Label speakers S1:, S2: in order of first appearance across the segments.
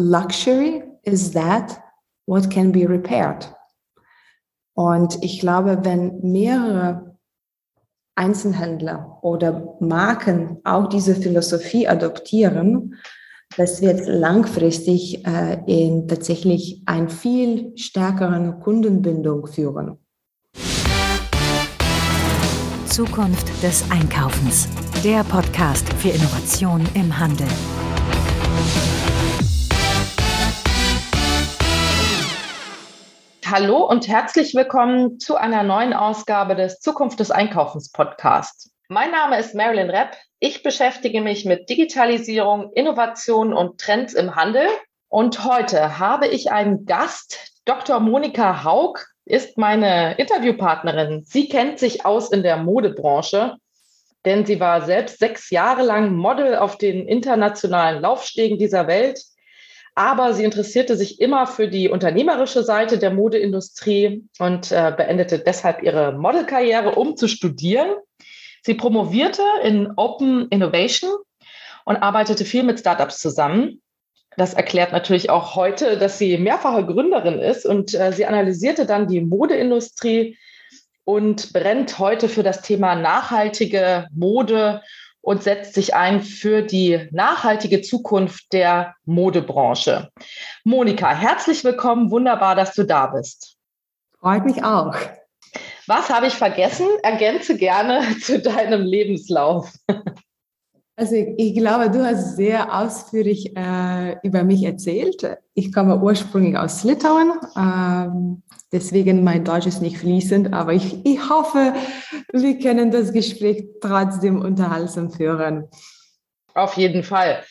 S1: luxury is that what can be repaired. Und ich glaube, wenn mehrere Einzelhändler oder Marken auch diese Philosophie adoptieren, das wird langfristig äh, in tatsächlich ein viel stärkeren Kundenbindung führen.
S2: Zukunft des Einkaufens. Der Podcast für Innovation im Handel.
S3: Hallo und herzlich willkommen zu einer neuen Ausgabe des Zukunft des Einkaufens Podcast. Mein Name ist Marilyn Repp. Ich beschäftige mich mit Digitalisierung, Innovation und Trends im Handel. Und heute habe ich einen Gast. Dr. Monika Haug ist meine Interviewpartnerin. Sie kennt sich aus in der Modebranche, denn sie war selbst sechs Jahre lang Model auf den internationalen Laufstegen dieser Welt aber sie interessierte sich immer für die unternehmerische Seite der Modeindustrie und äh, beendete deshalb ihre Modelkarriere, um zu studieren. Sie promovierte in Open Innovation und arbeitete viel mit Startups zusammen. Das erklärt natürlich auch heute, dass sie mehrfache Gründerin ist und äh, sie analysierte dann die Modeindustrie und brennt heute für das Thema nachhaltige Mode und setzt sich ein für die nachhaltige Zukunft der Modebranche. Monika, herzlich willkommen. Wunderbar, dass du da bist.
S1: Freut mich auch.
S3: Was habe ich vergessen? Ergänze gerne zu deinem Lebenslauf.
S1: Also ich, glaube, du hast sehr ausführlich äh, über mich erzählt. Ich komme ursprünglich aus Litauen. Ähm, Deswegen mein Deutsch ist nicht fließend, aber ich, ich hoffe, wir können das Gespräch trotzdem unterhaltsam führen.
S3: Auf jeden Fall.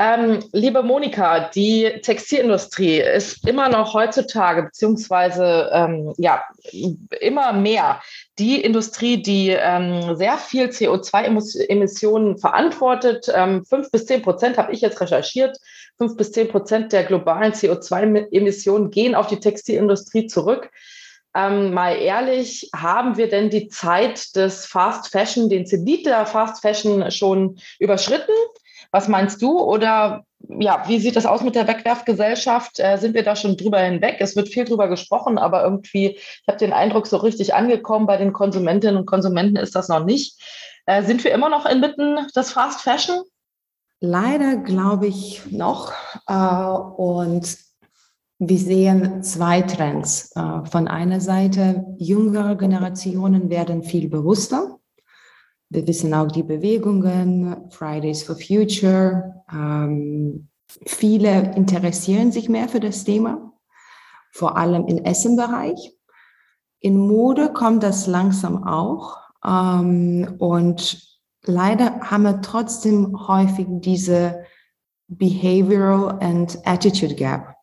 S3: Ähm, liebe Monika, die Textilindustrie ist immer noch heutzutage, beziehungsweise ähm, ja, immer mehr die Industrie, die ähm, sehr viel CO2-Emissionen verantwortet. Ähm, fünf bis zehn Prozent habe ich jetzt recherchiert. Fünf bis zehn Prozent der globalen CO2-Emissionen gehen auf die Textilindustrie zurück. Ähm, mal ehrlich, haben wir denn die Zeit des Fast Fashion, den Zenit der Fast Fashion schon überschritten? Was meinst du? Oder ja, wie sieht das aus mit der Wegwerfgesellschaft? Äh, sind wir da schon drüber hinweg? Es wird viel drüber gesprochen, aber irgendwie, ich habe den Eindruck, so richtig angekommen bei den Konsumentinnen und Konsumenten ist das noch nicht. Äh, sind wir immer noch inmitten des Fast Fashion?
S1: Leider glaube ich noch. Äh, und wir sehen zwei Trends. Äh, von einer Seite, jüngere Generationen werden viel bewusster wir wissen auch die Bewegungen, Fridays for Future. Ähm, viele interessieren sich mehr für das Thema, vor allem im Essenbereich. In Mode kommt das langsam auch. Ähm, und leider haben wir trotzdem häufig diese Behavioral and Attitude Gap.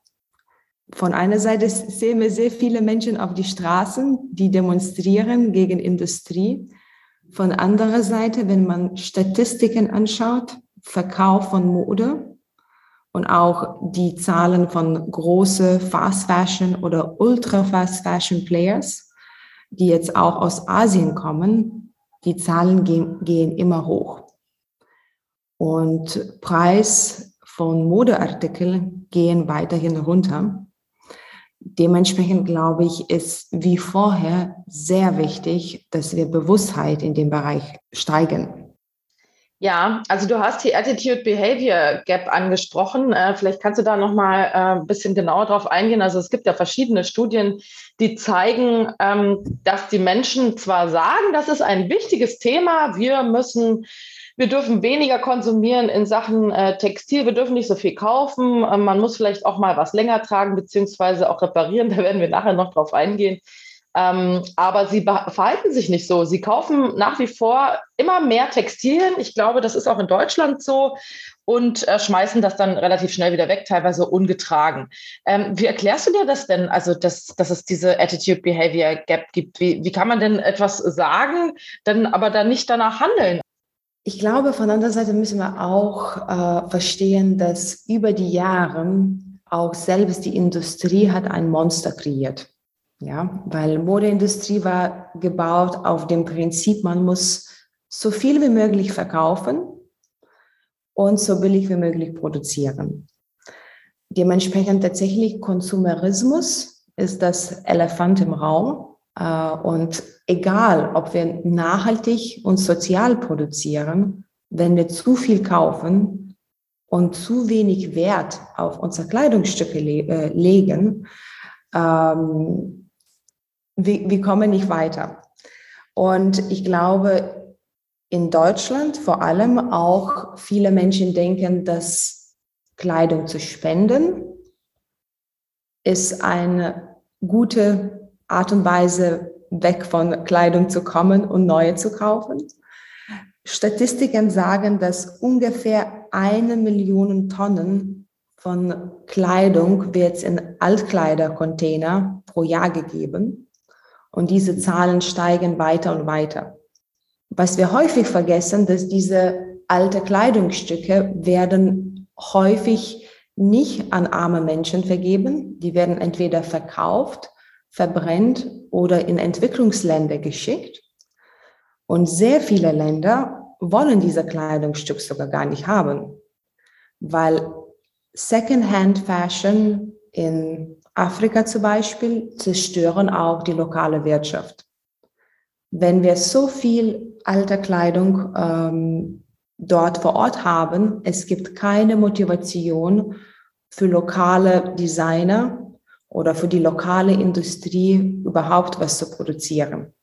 S1: Von einer Seite sehen wir sehr viele Menschen auf die Straßen, die demonstrieren gegen Industrie. Von anderer Seite, wenn man Statistiken anschaut, Verkauf von Mode und auch die Zahlen von große Fast Fashion oder Ultra Fast Fashion Players, die jetzt auch aus Asien kommen, die Zahlen gehen, gehen immer hoch. Und Preis von Modeartikeln gehen weiterhin runter. Dementsprechend glaube ich, ist wie vorher sehr wichtig, dass wir Bewusstheit in dem Bereich steigern.
S3: Ja, also du hast die Attitude Behavior Gap angesprochen. Äh, vielleicht kannst du da noch mal äh, ein bisschen genauer drauf eingehen. Also es gibt ja verschiedene Studien, die zeigen, ähm, dass die Menschen zwar sagen, das ist ein wichtiges Thema, wir müssen wir dürfen weniger konsumieren in Sachen äh, Textil, wir dürfen nicht so viel kaufen, äh, man muss vielleicht auch mal was länger tragen, beziehungsweise auch reparieren, da werden wir nachher noch drauf eingehen. Ähm, aber sie verhalten sich nicht so. Sie kaufen nach wie vor immer mehr Textilien. Ich glaube, das ist auch in Deutschland so und äh, schmeißen das dann relativ schnell wieder weg, teilweise ungetragen. Ähm, wie erklärst du dir das denn, also dass, dass es diese Attitude-Behavior Gap gibt? Wie, wie kann man denn etwas sagen, dann aber dann nicht danach handeln?
S1: Ich glaube, von anderer Seite müssen wir auch äh, verstehen, dass über die Jahre auch selbst die Industrie hat ein Monster kreiert. Ja, weil Modeindustrie war gebaut auf dem Prinzip, man muss so viel wie möglich verkaufen und so billig wie möglich produzieren. dementsprechend tatsächlich Konsumerismus ist das Elefant im Raum. Äh, und egal, ob wir nachhaltig und sozial produzieren, wenn wir zu viel kaufen und zu wenig Wert auf unsere Kleidungsstücke le äh, legen, ähm, wir, wir kommen nicht weiter. Und ich glaube, in Deutschland vor allem auch viele Menschen denken, dass Kleidung zu spenden ist eine gute Art und Weise, weg von Kleidung zu kommen und neue zu kaufen. Statistiken sagen, dass ungefähr eine Million Tonnen von Kleidung wird in Altkleidercontainer pro Jahr gegeben. Und diese Zahlen steigen weiter und weiter. Was wir häufig vergessen, dass diese alte Kleidungsstücke werden häufig nicht an arme Menschen vergeben. Die werden entweder verkauft, verbrennt oder in Entwicklungsländer geschickt. Und sehr viele Länder wollen diese Kleidungsstück sogar gar nicht haben, weil Secondhand Fashion in Afrika zum Beispiel zerstören auch die lokale Wirtschaft. Wenn wir so viel alte Kleidung ähm, dort vor Ort haben, es gibt keine Motivation für lokale Designer oder für die lokale Industrie überhaupt was zu produzieren.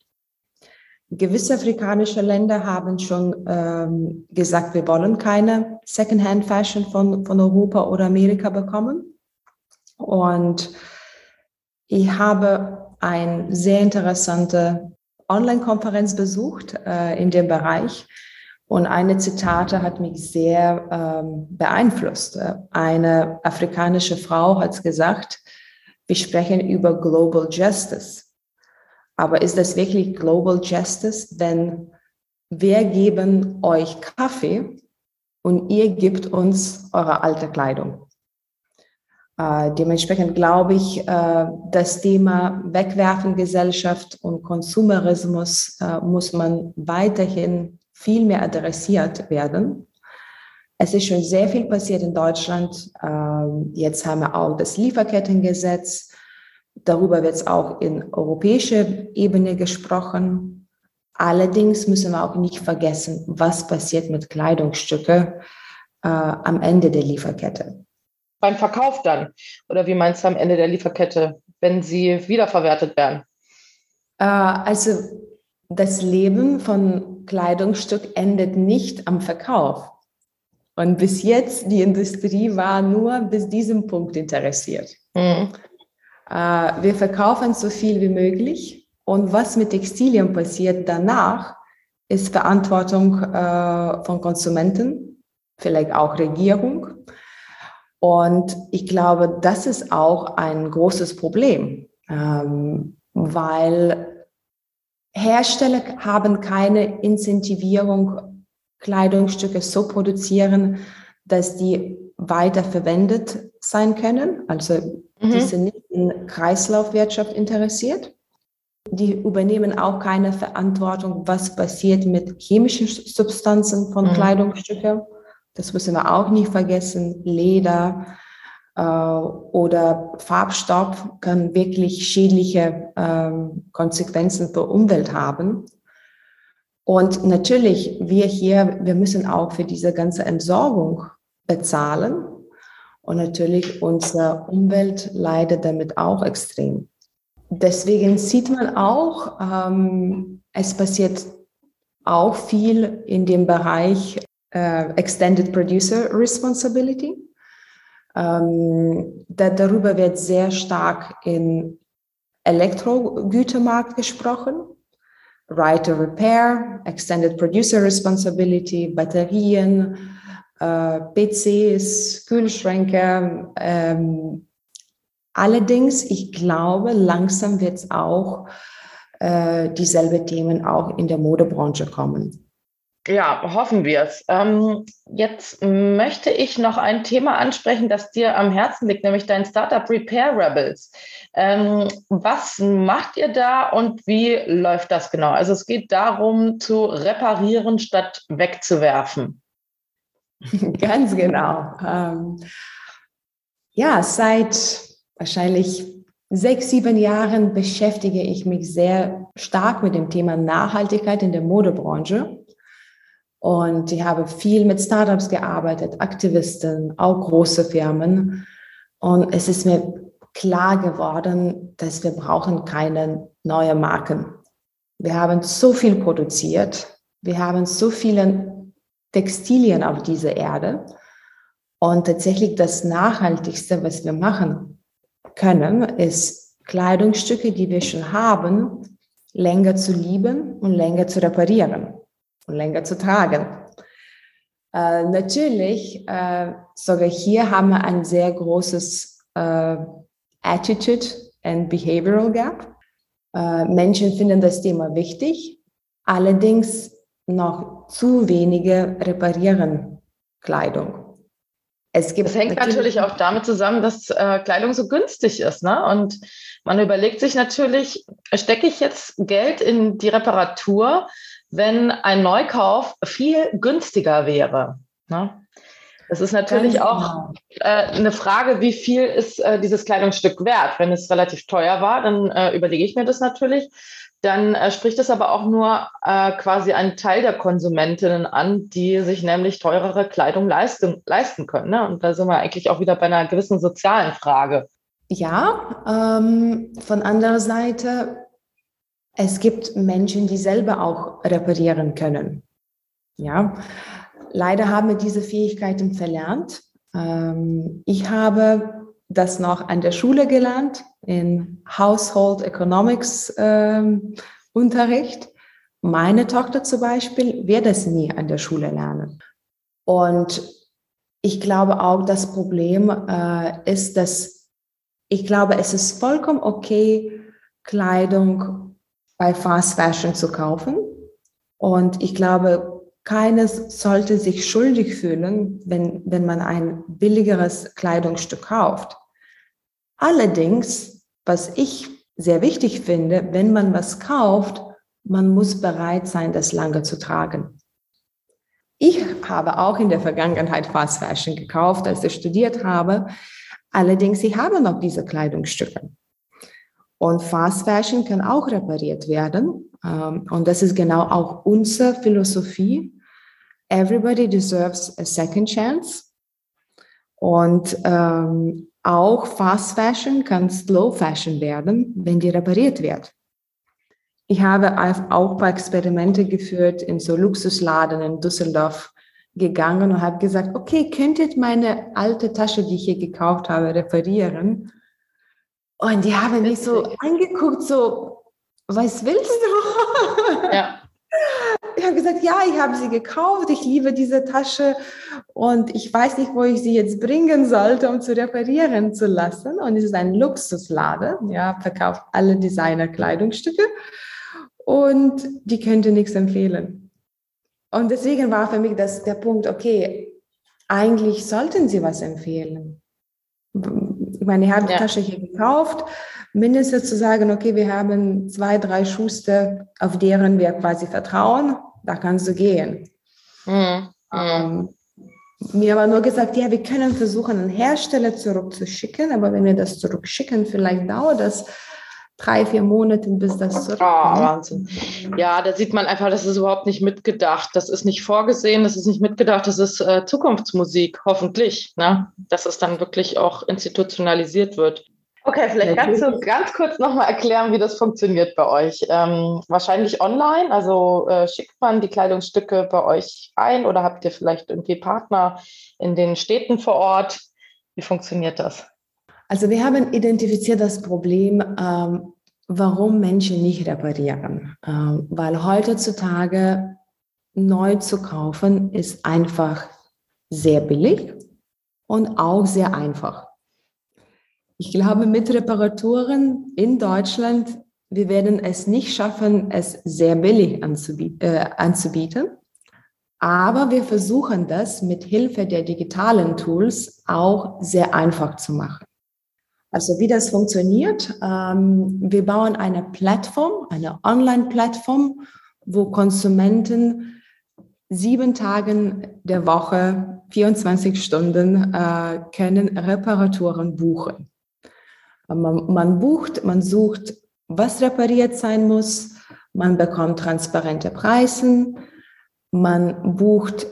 S1: Gewisse afrikanische Länder haben schon ähm, gesagt, wir wollen keine Secondhand-Fashion von, von Europa oder Amerika bekommen. Und ich habe eine sehr interessante Online-Konferenz besucht äh, in dem Bereich. Und eine Zitate hat mich sehr ähm, beeinflusst. Eine afrikanische Frau hat gesagt, wir sprechen über Global Justice. Aber ist das wirklich Global Justice, wenn wir geben euch Kaffee und ihr gebt uns eure alte Kleidung? Äh, dementsprechend glaube ich, äh, das Thema Wegwerfengesellschaft und Konsumerismus äh, muss man weiterhin viel mehr adressiert werden. Es ist schon sehr viel passiert in Deutschland. Ähm, jetzt haben wir auch das Lieferkettengesetz. Darüber wird es auch in europäischer Ebene gesprochen. Allerdings müssen wir auch nicht vergessen, was passiert mit Kleidungsstücken äh, am Ende der Lieferkette.
S3: Beim Verkauf dann? Oder wie meinst du am Ende der Lieferkette, wenn sie wiederverwertet werden?
S1: Äh, also das Leben von Kleidungsstück endet nicht am Verkauf. Und bis jetzt, die Industrie war nur bis diesem Punkt interessiert. Mhm. Wir verkaufen so viel wie möglich. Und was mit Textilien passiert danach, ist Verantwortung äh, von Konsumenten, vielleicht auch Regierung. Und ich glaube, das ist auch ein großes Problem, ähm, weil Hersteller haben keine Incentivierung, Kleidungsstücke so produzieren, dass die weiter verwendet sein können. Also mhm. die sind nicht in Kreislaufwirtschaft interessiert. Die übernehmen auch keine Verantwortung, was passiert mit chemischen Substanzen von mhm. Kleidungsstücken. Das müssen wir auch nicht vergessen. Leder äh, oder Farbstoff kann wirklich schädliche äh, Konsequenzen für Umwelt haben. Und natürlich, wir hier, wir müssen auch für diese ganze Entsorgung bezahlen. Und natürlich unsere Umwelt leidet damit auch extrem. Deswegen sieht man auch, ähm, es passiert auch viel in dem Bereich äh, Extended Producer Responsibility. Ähm, da, darüber wird sehr stark im Elektrogütermarkt gesprochen. Right to Repair, Extended Producer Responsibility, Batterien, äh, PCs, Kühlschränke. Ähm, allerdings, ich glaube, langsam wird es auch äh, dieselbe Themen auch in der Modebranche kommen.
S3: Ja, hoffen wir es. Ähm, jetzt möchte ich noch ein Thema ansprechen, das dir am Herzen liegt, nämlich dein Startup Repair Rebels. Ähm, was macht ihr da und wie läuft das genau? Also es geht darum, zu reparieren statt wegzuwerfen.
S1: Ganz genau. Ähm, Ja, seit wahrscheinlich sechs, sieben Jahren beschäftige ich mich sehr stark mit dem Thema Nachhaltigkeit in der Modebranche. Und ich habe viel mit Startups gearbeitet, Aktivisten, auch große Firmen. Und es ist mir klar geworden, dass wir brauchen keine neuen Marken. Wir haben so viel produziert. Wir haben so viele Textilien auf dieser Erde. Und tatsächlich das Nachhaltigste, was wir machen können, ist Kleidungsstücke, die wir schon haben, länger zu lieben und länger zu reparieren und länger zu tragen. Äh, natürlich, äh, sogar hier haben wir ein sehr großes äh, Attitude and Behavioral Gap. Äh, Menschen finden das Thema wichtig, allerdings noch zu wenige reparieren Kleidung.
S3: Es gibt das hängt natürlich auch damit zusammen, dass äh, Kleidung so günstig ist. Ne? Und man überlegt sich natürlich, stecke ich jetzt Geld in die Reparatur, wenn ein Neukauf viel günstiger wäre? Ne? Das ist natürlich Ganz auch genau. äh, eine Frage, wie viel ist äh, dieses Kleidungsstück wert? Wenn es relativ teuer war, dann äh, überlege ich mir das natürlich dann äh, spricht es aber auch nur äh, quasi einen Teil der Konsumentinnen an, die sich nämlich teurere Kleidung leisten, leisten können. Ne? Und da sind wir eigentlich auch wieder bei einer gewissen sozialen Frage.
S1: Ja, ähm, von anderer Seite, es gibt Menschen, die selber auch reparieren können. Ja, leider haben wir diese Fähigkeiten verlernt. Ähm, ich habe das noch an der Schule gelernt, in Household Economics ähm, Unterricht. Meine Tochter zum Beispiel wird es nie an der Schule lernen. Und ich glaube auch, das Problem äh, ist, dass ich glaube, es ist vollkommen okay, Kleidung bei Fast Fashion zu kaufen. Und ich glaube, keines sollte sich schuldig fühlen, wenn, wenn man ein billigeres Kleidungsstück kauft. Allerdings, was ich sehr wichtig finde, wenn man was kauft, man muss bereit sein, das lange zu tragen. Ich habe auch in der Vergangenheit Fast Fashion gekauft, als ich studiert habe. Allerdings, ich habe noch diese Kleidungsstücke. Und Fast Fashion kann auch repariert werden. Ähm, und das ist genau auch unsere Philosophie. Everybody deserves a second chance. Und ähm, auch Fast Fashion kann Slow Fashion werden, wenn die repariert wird. Ich habe auch ein paar Experimente geführt in so Luxusladen in Düsseldorf gegangen und habe gesagt, okay, könntet meine alte Tasche, die ich hier gekauft habe, reparieren? Und die haben mich so angeguckt, so, was willst du? Ja ich habe gesagt, ja, ich habe sie gekauft, ich liebe diese Tasche und ich weiß nicht, wo ich sie jetzt bringen sollte, um zu reparieren zu lassen. Und es ist ein Luxusladen, ja, verkauft alle Designer-Kleidungsstücke und die könnte nichts empfehlen. Und deswegen war für mich das der Punkt, okay, eigentlich sollten sie was empfehlen. Ich meine, ich habe die ja. Tasche hier gekauft, mindestens zu sagen, okay, wir haben zwei, drei Schuster, auf deren wir quasi vertrauen da kannst du gehen. Mhm. Ähm, mir war nur gesagt, ja, wir können versuchen, einen Hersteller zurückzuschicken, aber wenn wir das zurückschicken, vielleicht dauert das drei, vier Monate, bis das
S3: zurückkommt. Oh, Wahnsinn. Ja, da sieht man einfach, das ist überhaupt nicht mitgedacht. Das ist nicht vorgesehen, das ist nicht mitgedacht, das ist äh, Zukunftsmusik, hoffentlich, ne? dass es dann wirklich auch institutionalisiert wird. Okay, vielleicht kannst du ganz kurz nochmal erklären, wie das funktioniert bei euch. Ähm, wahrscheinlich online, also äh, schickt man die Kleidungsstücke bei euch ein oder habt ihr vielleicht irgendwie Partner in den Städten vor Ort? Wie funktioniert das?
S1: Also wir haben identifiziert das Problem, ähm, warum Menschen nicht reparieren. Ähm, weil heutzutage neu zu kaufen ist einfach sehr billig und auch sehr einfach. Ich glaube, mit Reparaturen in Deutschland, wir werden es nicht schaffen, es sehr billig anzubieten. Äh, anzubieten. Aber wir versuchen das mit Hilfe der digitalen Tools auch sehr einfach zu machen. Also wie das funktioniert, ähm, wir bauen eine Plattform, eine Online-Plattform, wo Konsumenten sieben Tagen der Woche 24 Stunden äh, können Reparaturen buchen. Man, man bucht, man sucht, was repariert sein muss, man bekommt transparente Preise, man bucht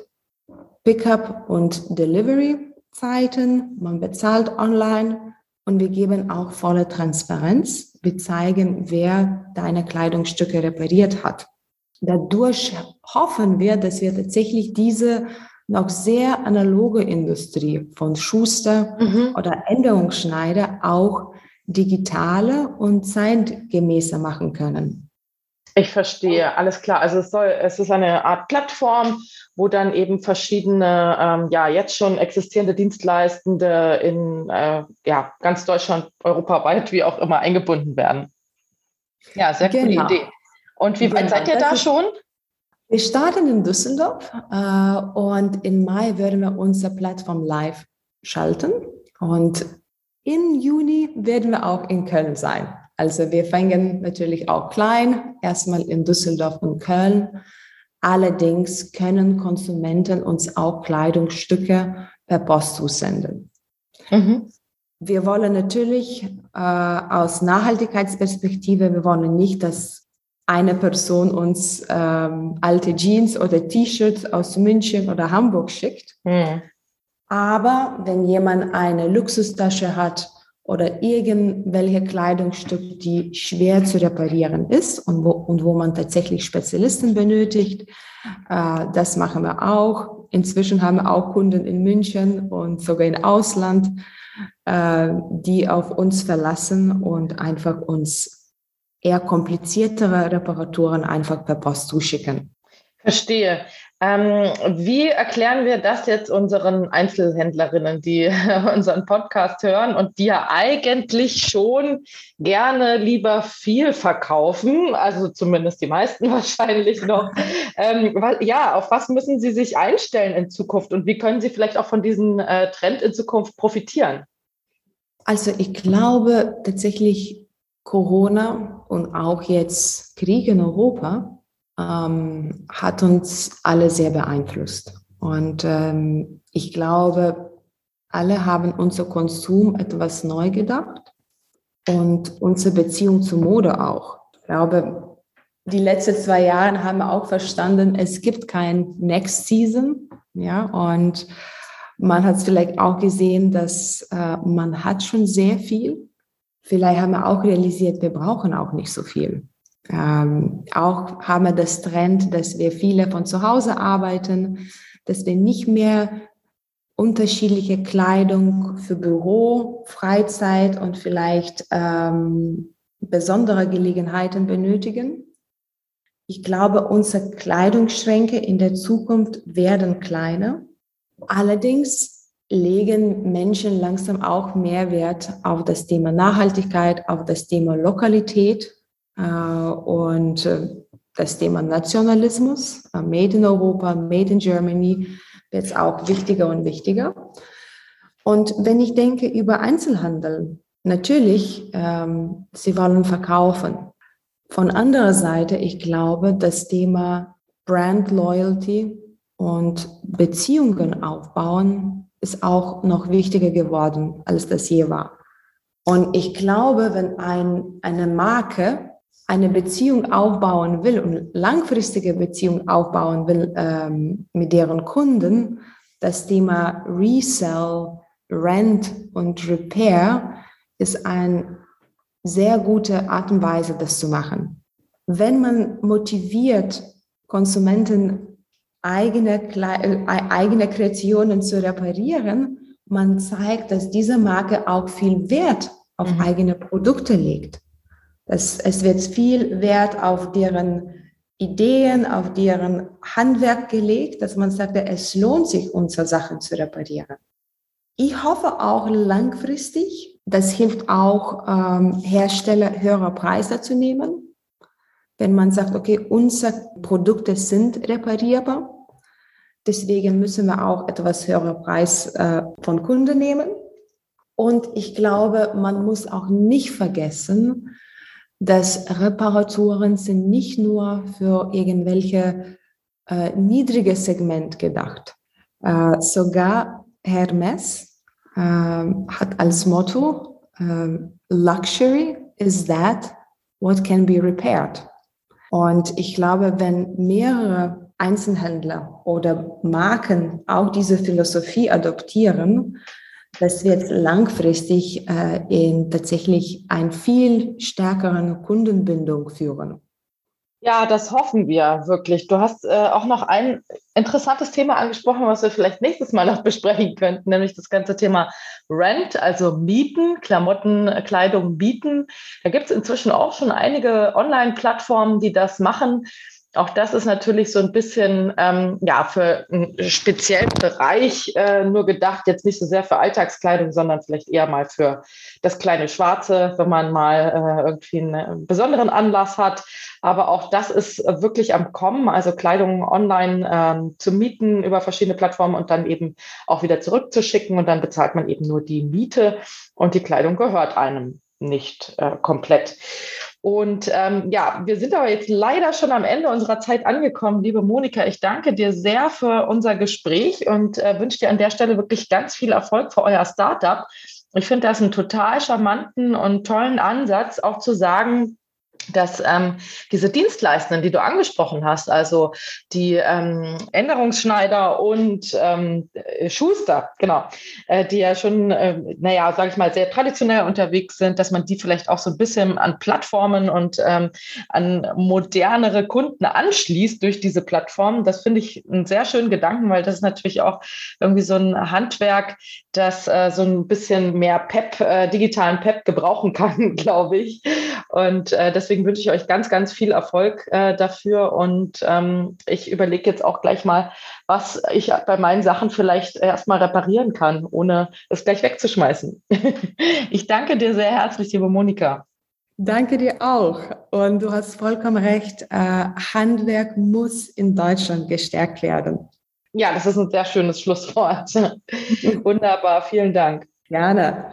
S1: Pickup und Delivery Zeiten, man bezahlt online und wir geben auch volle Transparenz. Wir zeigen, wer deine Kleidungsstücke repariert hat. Dadurch hoffen wir, dass wir tatsächlich diese noch sehr analoge Industrie von Schuster mhm. oder Änderungsschneider auch digitale und zeitgemäßer machen können.
S3: Ich verstehe, alles klar. Also es soll, es ist eine Art Plattform, wo dann eben verschiedene, ähm, ja, jetzt schon existierende Dienstleistende in äh, ja, ganz Deutschland, europaweit, wie auch immer, eingebunden werden. Ja, sehr coole genau. Idee. Und wie weit genau. seid ihr da schon?
S1: Wir starten in Düsseldorf äh, und im Mai werden wir unsere Plattform live schalten. Und im Juni werden wir auch in Köln sein. Also wir fangen natürlich auch klein, erstmal in Düsseldorf und Köln. Allerdings können Konsumenten uns auch Kleidungsstücke per Post zusenden. Mhm. Wir wollen natürlich äh, aus Nachhaltigkeitsperspektive, wir wollen nicht, dass eine Person uns ähm, alte Jeans oder T-Shirts aus München oder Hamburg schickt. Mhm. Aber wenn jemand eine Luxustasche hat oder irgendwelche Kleidungsstück, die schwer zu reparieren ist und wo, und wo man tatsächlich Spezialisten benötigt, äh, das machen wir auch. Inzwischen haben wir auch Kunden in München und sogar im Ausland, äh, die auf uns verlassen und einfach uns eher kompliziertere Reparaturen einfach per Post zuschicken.
S3: Verstehe. Ähm, wie erklären wir das jetzt unseren Einzelhändlerinnen, die unseren Podcast hören und die ja eigentlich schon gerne lieber viel verkaufen, also zumindest die meisten wahrscheinlich noch. Ähm, weil, ja, auf was müssen sie sich einstellen in Zukunft und wie können sie vielleicht auch von diesem äh, Trend in Zukunft profitieren?
S1: Also ich glaube tatsächlich Corona und auch jetzt Krieg in Europa ähm, hat uns alle sehr beeinflusst. Und ähm, ich glaube, alle haben unser Konsum etwas neu gedacht und unsere Beziehung zur Mode auch. Ich glaube, die letzten zwei Jahre haben wir auch verstanden, es gibt kein Next Season. Ja, und man hat es vielleicht auch gesehen, dass äh, man hat schon sehr viel. Vielleicht haben wir auch realisiert, wir brauchen auch nicht so viel. Ähm, auch haben wir das Trend, dass wir viele von zu Hause arbeiten, dass wir nicht mehr unterschiedliche Kleidung für Büro, Freizeit und vielleicht ähm, besondere Gelegenheiten benötigen. Ich glaube, unsere Kleidungsschränke in der Zukunft werden kleiner. Allerdings legen Menschen langsam auch mehr Wert auf das Thema Nachhaltigkeit, auf das Thema Lokalität und äh, das Thema Nationalismus, äh, Made in Europa, Made in Germany, wird auch wichtiger und wichtiger. Und wenn ich denke über Einzelhandel, natürlich, ähm, sie wollen verkaufen. Von anderer Seite, ich glaube, das Thema Brand Loyalty und Beziehungen aufbauen ist auch noch wichtiger geworden, als das je war. Und ich glaube, wenn ein, eine Marke eine Beziehung aufbauen will und langfristige Beziehung aufbauen will ähm, mit deren Kunden, das Thema Resell, Rent und Repair ist eine sehr gute Art und Weise, das zu machen. Wenn man motiviert, Konsumenten eigene, äh, eigene Kreationen zu reparieren, man zeigt, dass diese Marke auch viel Wert auf mhm. eigene Produkte legt. Es, es wird viel Wert auf deren Ideen, auf deren Handwerk gelegt, dass man sagt, es lohnt sich, unsere Sachen zu reparieren. Ich hoffe auch langfristig, das hilft auch ähm, Hersteller höhere Preise zu nehmen. Wenn man sagt, okay, unsere Produkte sind reparierbar, deswegen müssen wir auch etwas höhere Preis äh, von Kunden nehmen. Und ich glaube, man muss auch nicht vergessen, dass Reparaturen sind nicht nur für irgendwelche äh, niedrige Segment gedacht. Äh, sogar Hermes äh, hat als Motto, äh, Luxury is that what can be repaired. Und ich glaube, wenn mehrere Einzelhändler oder Marken auch diese Philosophie adoptieren, das wird langfristig äh, in tatsächlich ein viel stärkeren Kundenbindung führen.
S3: Ja, das hoffen wir wirklich. Du hast äh, auch noch ein interessantes Thema angesprochen, was wir vielleicht nächstes Mal noch besprechen könnten, nämlich das ganze Thema Rent, also Mieten, Klamotten, Kleidung mieten. Da gibt es inzwischen auch schon einige Online-Plattformen, die das machen. Auch das ist natürlich so ein bisschen ähm, ja für einen speziellen Bereich äh, nur gedacht, jetzt nicht so sehr für Alltagskleidung, sondern vielleicht eher mal für das kleine Schwarze, wenn man mal äh, irgendwie einen besonderen Anlass hat. Aber auch das ist wirklich am Kommen, also Kleidung online ähm, zu mieten über verschiedene Plattformen und dann eben auch wieder zurückzuschicken und dann bezahlt man eben nur die Miete und die Kleidung gehört einem nicht äh, komplett. Und ähm, ja, wir sind aber jetzt leider schon am Ende unserer Zeit angekommen. Liebe Monika, ich danke dir sehr für unser Gespräch und äh, wünsche dir an der Stelle wirklich ganz viel Erfolg für euer Startup. Ich finde das einen total charmanten und tollen Ansatz, auch zu sagen, dass ähm, diese Dienstleistenden, die du angesprochen hast, also die ähm, Änderungsschneider und ähm, Schuster, genau, äh, die ja schon, äh, naja, sage ich mal, sehr traditionell unterwegs sind, dass man die vielleicht auch so ein bisschen an Plattformen und ähm, an modernere Kunden anschließt durch diese Plattformen. Das finde ich einen sehr schönen Gedanken, weil das ist natürlich auch irgendwie so ein Handwerk, das äh, so ein bisschen mehr Pep, äh, digitalen Pep gebrauchen kann, glaube ich. Und äh, deswegen wünsche ich euch ganz, ganz viel Erfolg äh, dafür. Und ähm, ich überlege jetzt auch gleich mal, was ich bei meinen Sachen vielleicht erstmal reparieren kann, ohne es gleich wegzuschmeißen. ich danke dir sehr herzlich, liebe Monika.
S1: Danke dir auch. Und du hast vollkommen recht. Äh, Handwerk muss in Deutschland gestärkt werden.
S3: Ja, das ist ein sehr schönes Schlusswort. Wunderbar. Vielen Dank.
S1: Gerne.